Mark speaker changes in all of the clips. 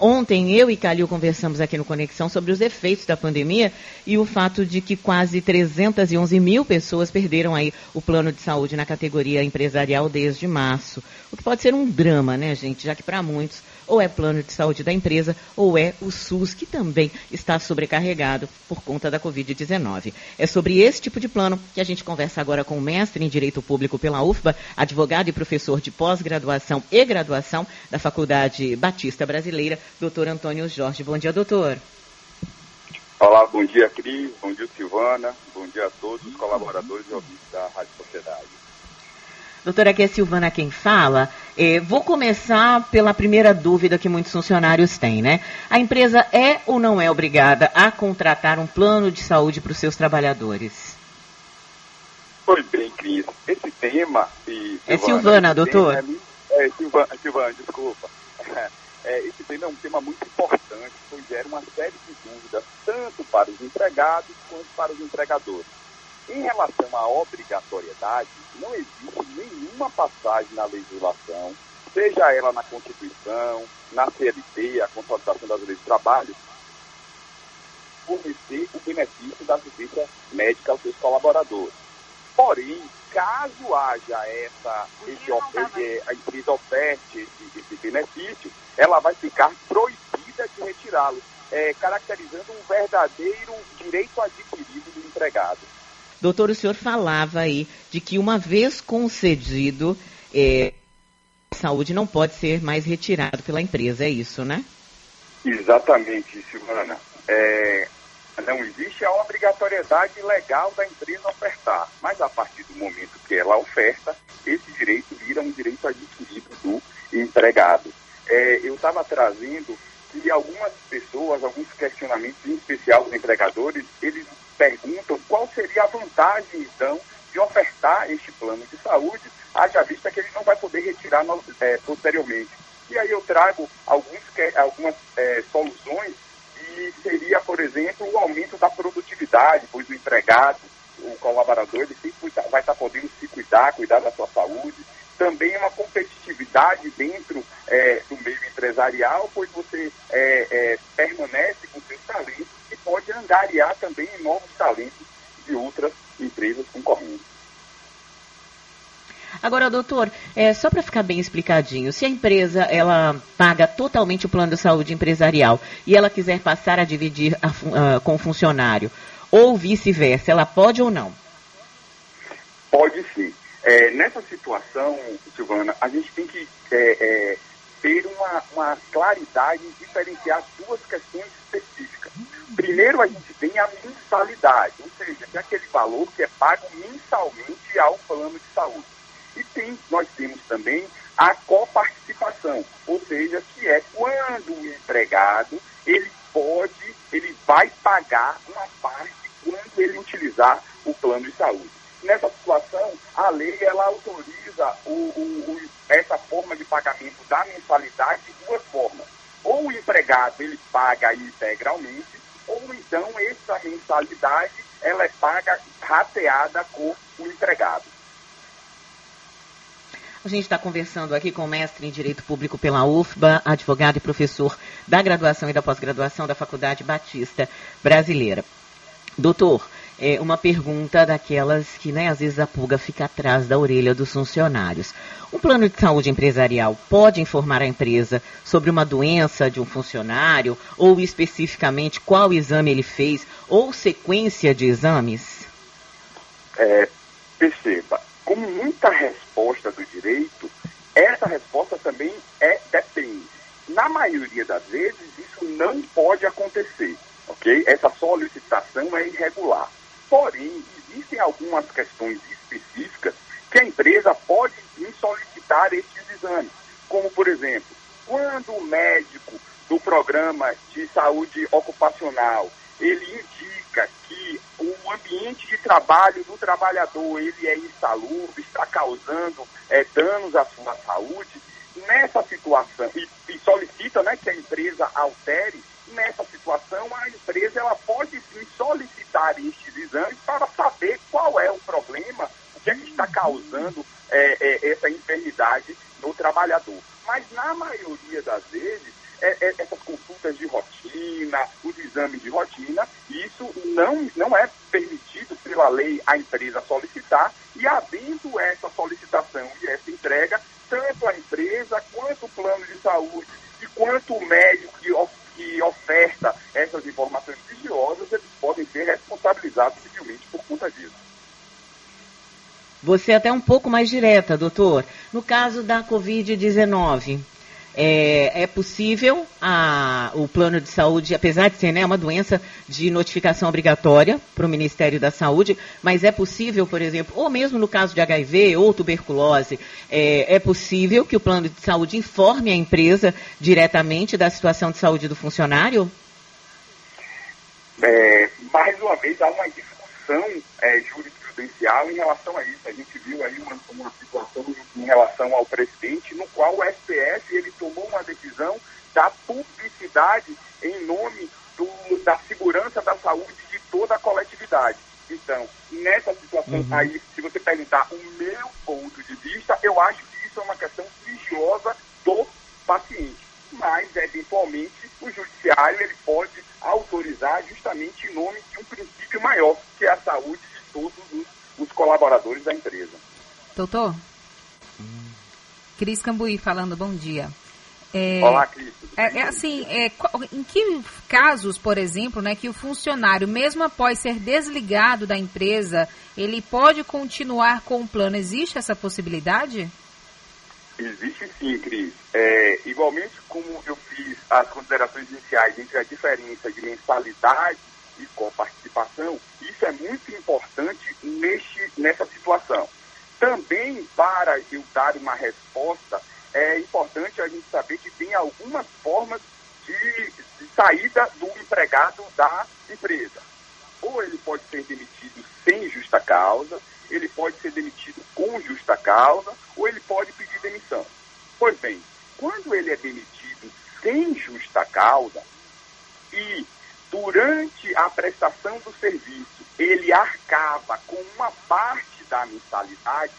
Speaker 1: Ontem eu e Calil conversamos aqui no Conexão sobre os efeitos da pandemia e o fato de que quase 311 mil pessoas perderam aí o plano de saúde na categoria empresarial desde março. O que pode ser um drama, né, gente? Já que para muitos ou é plano de saúde da empresa ou é o SUS, que também está sobrecarregado por conta da Covid-19. É sobre esse tipo de plano que a gente conversa agora com o mestre em Direito Público pela UFBA, advogado e professor de pós-graduação e graduação da Faculdade Batista Brasileira, doutor Antônio Jorge. Bom dia, doutor.
Speaker 2: Olá, bom dia, Cris, bom dia, Silvana, bom dia a todos os colaboradores e ouvintes da Rádio Sociedade.
Speaker 1: Doutora, aqui é Silvana quem fala. É, vou começar pela primeira dúvida que muitos funcionários têm, né? A empresa é ou não é obrigada a contratar um plano de saúde para os seus trabalhadores?
Speaker 2: Pois bem, Cris, esse tema... E,
Speaker 1: é Silvana, doutor?
Speaker 2: É, é, Silvana, Silvana, desculpa. É, esse tema é um tema muito importante, pois gera uma série de dúvidas, tanto para os empregados quanto para os empregadores. Em relação à obrigatoriedade, não existe nenhuma passagem na legislação, seja ela na Constituição, na CLT, a Consolidação das Leis do Trabalho, fornecer o benefício da assistência médica aos seus colaboradores. Porém, caso haja essa, esse, eh, a empresa oferte esse, esse, benefício, ela vai ficar proibida de retirá-lo, é, caracterizando um verdadeiro direito adquirido do empregado.
Speaker 1: Doutor, o senhor falava aí de que uma vez concedido, é, saúde não pode ser mais retirado pela empresa, é isso, né?
Speaker 2: Exatamente, Silvana. É, não existe a obrigatoriedade legal da empresa ofertar, mas a partir do momento que ela oferta, esse direito vira um direito adquirido do empregado. É, eu estava trazendo que algumas pessoas, alguns questionamentos, em especial os empregadores, eles vantagem, então, de ofertar este plano de saúde, haja vista que ele não vai poder retirar é, posteriormente. E aí eu trago alguns, algumas é, soluções e seria, por exemplo, o aumento da produtividade, pois o empregado, o colaborador, ele vai estar podendo se cuidar, cuidar da sua saúde. Também uma competitividade dentro é, do meio empresarial, pois você é, é, permanece com seus talentos e pode angariar também novos talentos de outras empresas concorrentes.
Speaker 1: Agora, doutor, é, só para ficar bem explicadinho, se a empresa ela paga totalmente o plano de saúde empresarial e ela quiser passar a dividir a, a, com o funcionário, ou vice-versa, ela pode ou não?
Speaker 2: Pode sim. É, nessa situação, Silvana, a gente tem que é, é ter uma, uma claridade e diferenciar duas questões específicas. Primeiro, a gente tem a mensalidade, ou seja, que aquele valor que é pago mensalmente ao plano de saúde. E tem, nós temos também a coparticipação, ou seja, que é quando o empregado ele pode, ele vai pagar uma parte quando ele utilizar o plano de saúde. Nessa situação, a lei ela autoriza o, o, o, essa forma de pagamento da mensalidade de duas formas. Ou o empregado ele paga integralmente, ou então essa mensalidade ela é paga rateada com o empregado.
Speaker 1: A gente está conversando aqui com o mestre em Direito Público pela UFBA, advogado e professor da graduação e da pós-graduação da Faculdade Batista Brasileira. Doutor, é uma pergunta daquelas que, né, às vezes a pulga fica atrás da orelha dos funcionários. Um plano de saúde empresarial pode informar a empresa sobre uma doença de um funcionário ou especificamente qual exame ele fez ou sequência de exames?
Speaker 2: É, perceba, como muita resposta o médico do programa de saúde ocupacional. Ele indica que o ambiente de trabalho do trabalhador ele é insalubre, está causando é, danos à sua saúde, nessa situação, e, e, solicita né, que a empresa altere, nessa situação a empresa ela pode sim solicitar estes exames para saber qual é o problema, o que, é que está causando é, é, essa enfermidade no trabalhador. Mas na maioria das vezes, essas consultas de rotina, os exames de rotina, isso não, não é permitido pela lei a empresa solicitar, e havendo essa solicitação e essa entrega, tanto a empresa quanto o plano de saúde e quanto o médico que, que oferta essas informações religiosas, eles podem ser responsabilizados civilmente por conta disso.
Speaker 1: Você é até um pouco mais direta, doutor. No caso da Covid-19, é, é, possível a, o plano de saúde, apesar de ser né, uma doença de notificação obrigatória para o Ministério da Saúde, mas é possível, por exemplo, ou mesmo no caso de HIV ou tuberculose, é, é possível que o plano de saúde informe a empresa diretamente da situação de saúde do funcionário?
Speaker 2: É, mais uma vez, há uma discussão é, jurisprudencial em relação a isso. A gente viu aí uma, uma situação em relação ao presidente, no qual o STF ele tomou uma decisão da publicidade em nome do, da segurança da saúde de toda a coletividade. Então, nessa situação uhum. aí, se você perguntar o meu ponto de vista, eu acho que isso é uma questão religiosa do paciente. Mas, eventualmente, o judiciário ele pode autorizar justamente em nome de um princípio maior, que é a saúde de todos os, os colaboradores da empresa.
Speaker 3: Doutor? Cris Cambuí falando, bom dia.
Speaker 2: É, Olá, Cris.
Speaker 3: É, é, assim, é, em que casos, por exemplo, né, que o funcionário, mesmo após ser desligado da empresa, ele pode continuar com o plano? Existe essa possibilidade?
Speaker 2: Existe sim, Cris. É, igualmente como eu fiz as considerações iniciais entre a diferença de mensalidade e com participação, isso é muito importante neste, nessa situação. Também, para eu dar uma resposta, é importante a gente saber que tem algumas formas de, de saída do empregado da empresa. Ou ele pode ser demitido sem justa causa, ele pode ser demitido com justa causa, ou ele pode pedir demissão. Pois bem, quando ele é demitido sem justa causa e durante a prestação do serviço ele arcava com uma parte da mensalidade,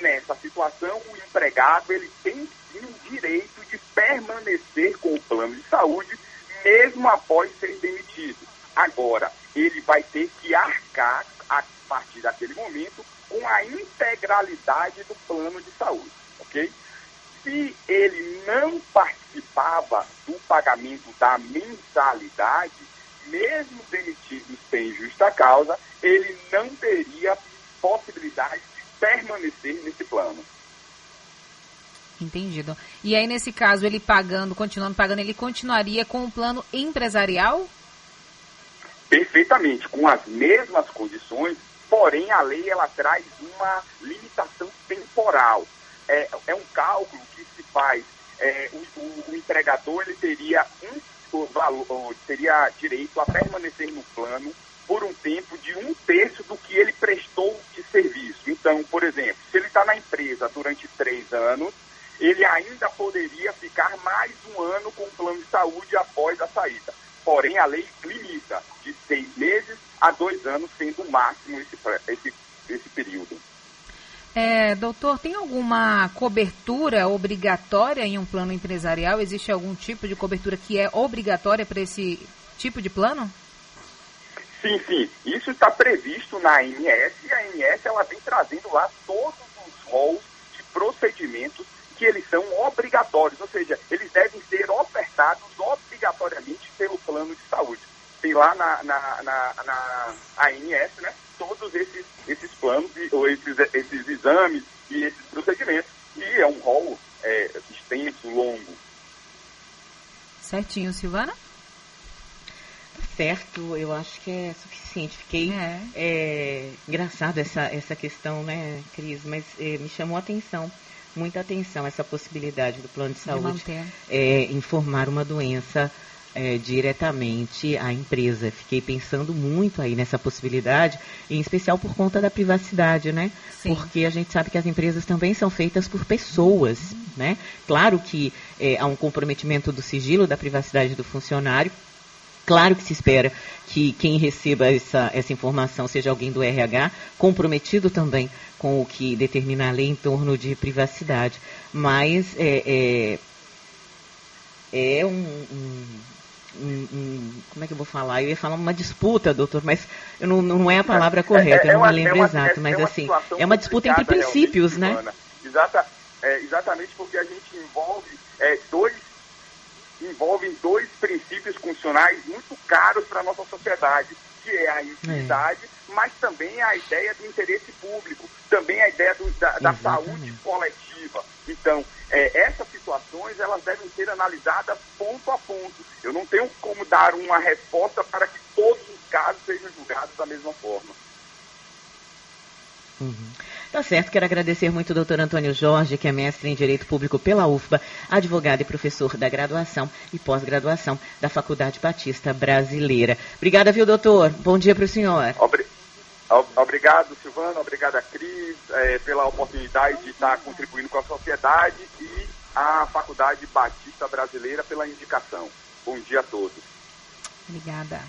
Speaker 2: nessa situação o empregado ele tem sim o direito de permanecer com o plano de saúde mesmo após ser demitido. Agora, ele vai ter que arcar a partir daquele momento com a integralidade do plano de saúde, ok? Se ele não participava do pagamento da mensalidade, mesmo demitido sem justa causa, ele não teria possibilidade de permanecer nesse plano.
Speaker 3: Entendido. E aí, nesse caso, ele pagando, continuando pagando, ele continuaria com o plano empresarial?
Speaker 2: Perfeitamente, com as mesmas condições, porém a lei ela traz uma limitação temporal. É, é um cálculo que se faz, é, o, o, o, empregador ele teria, um, o valor, teria direito a permanecer no plano por um tempo de um terço do que ele prestou de serviço. Então, por exemplo, se ele está na empresa durante três anos, ele ainda poderia ficar mais um ano com o plano de saúde após a saída. Porém, a lei limita de seis meses a dois anos, sendo o máximo esse, esse, esse período.
Speaker 3: É, doutor, tem alguma cobertura obrigatória em um plano empresarial? Existe algum tipo de cobertura que é obrigatória para esse tipo de plano?
Speaker 2: Sim, sim. Isso está previsto na ANS e a ANS ela vem trazendo lá todos os rolos de procedimentos que eles são obrigatórios, ou seja, eles devem ser ofertados obrigatoriamente pelo plano de saúde. Tem lá na, na, na, na ANS, né, todos esses, esses planos, ou esses, esses exames e esses procedimentos. E é um rol é, extenso, longo.
Speaker 3: Certinho, Silvana?
Speaker 1: Certo, eu acho que é suficiente. Fiquei é. É, engraçado essa, essa questão, né, Cris? Mas é, me chamou a atenção muita atenção essa possibilidade do plano de saúde de é, informar uma doença é, diretamente à empresa. Fiquei pensando muito aí nessa possibilidade, em especial por conta da privacidade, né? Sim. Porque a gente sabe que as empresas também são feitas por pessoas, uhum. né? Claro que é, há um comprometimento do sigilo da privacidade do funcionário, Claro que se espera que quem receba essa, essa informação seja alguém do RH, comprometido também com o que determina a lei em torno de privacidade. Mas é, é, é um, um, um, Como é que eu vou falar? Eu ia falar uma disputa, doutor, mas não, não é a palavra correta, é, é, eu não me lembro exato, mas assim, é uma disputa entre princípios, né?
Speaker 2: Exata, exatamente porque a gente envolve dois envolvem dois princípios funcionais muito caros para a nossa sociedade, que é a intimidade, é. mas também a ideia do interesse público, também a ideia do, da, da saúde coletiva. Então, é, essas situações elas devem ser analisadas ponto a ponto. Eu não tenho como dar uma resposta para que todos os casos sejam julgados da mesma forma.
Speaker 1: Uhum. Tá certo, quero agradecer muito ao doutor Antônio Jorge, que é mestre em Direito Público pela UFBA, advogado e professor da graduação e pós-graduação da Faculdade Batista Brasileira. Obrigada, viu, doutor? Bom dia para o senhor.
Speaker 2: Obri obrigado, Silvana, obrigada, Cris, é, pela oportunidade de estar contribuindo com a sociedade e a Faculdade Batista Brasileira pela indicação. Bom dia a todos.
Speaker 3: Obrigada.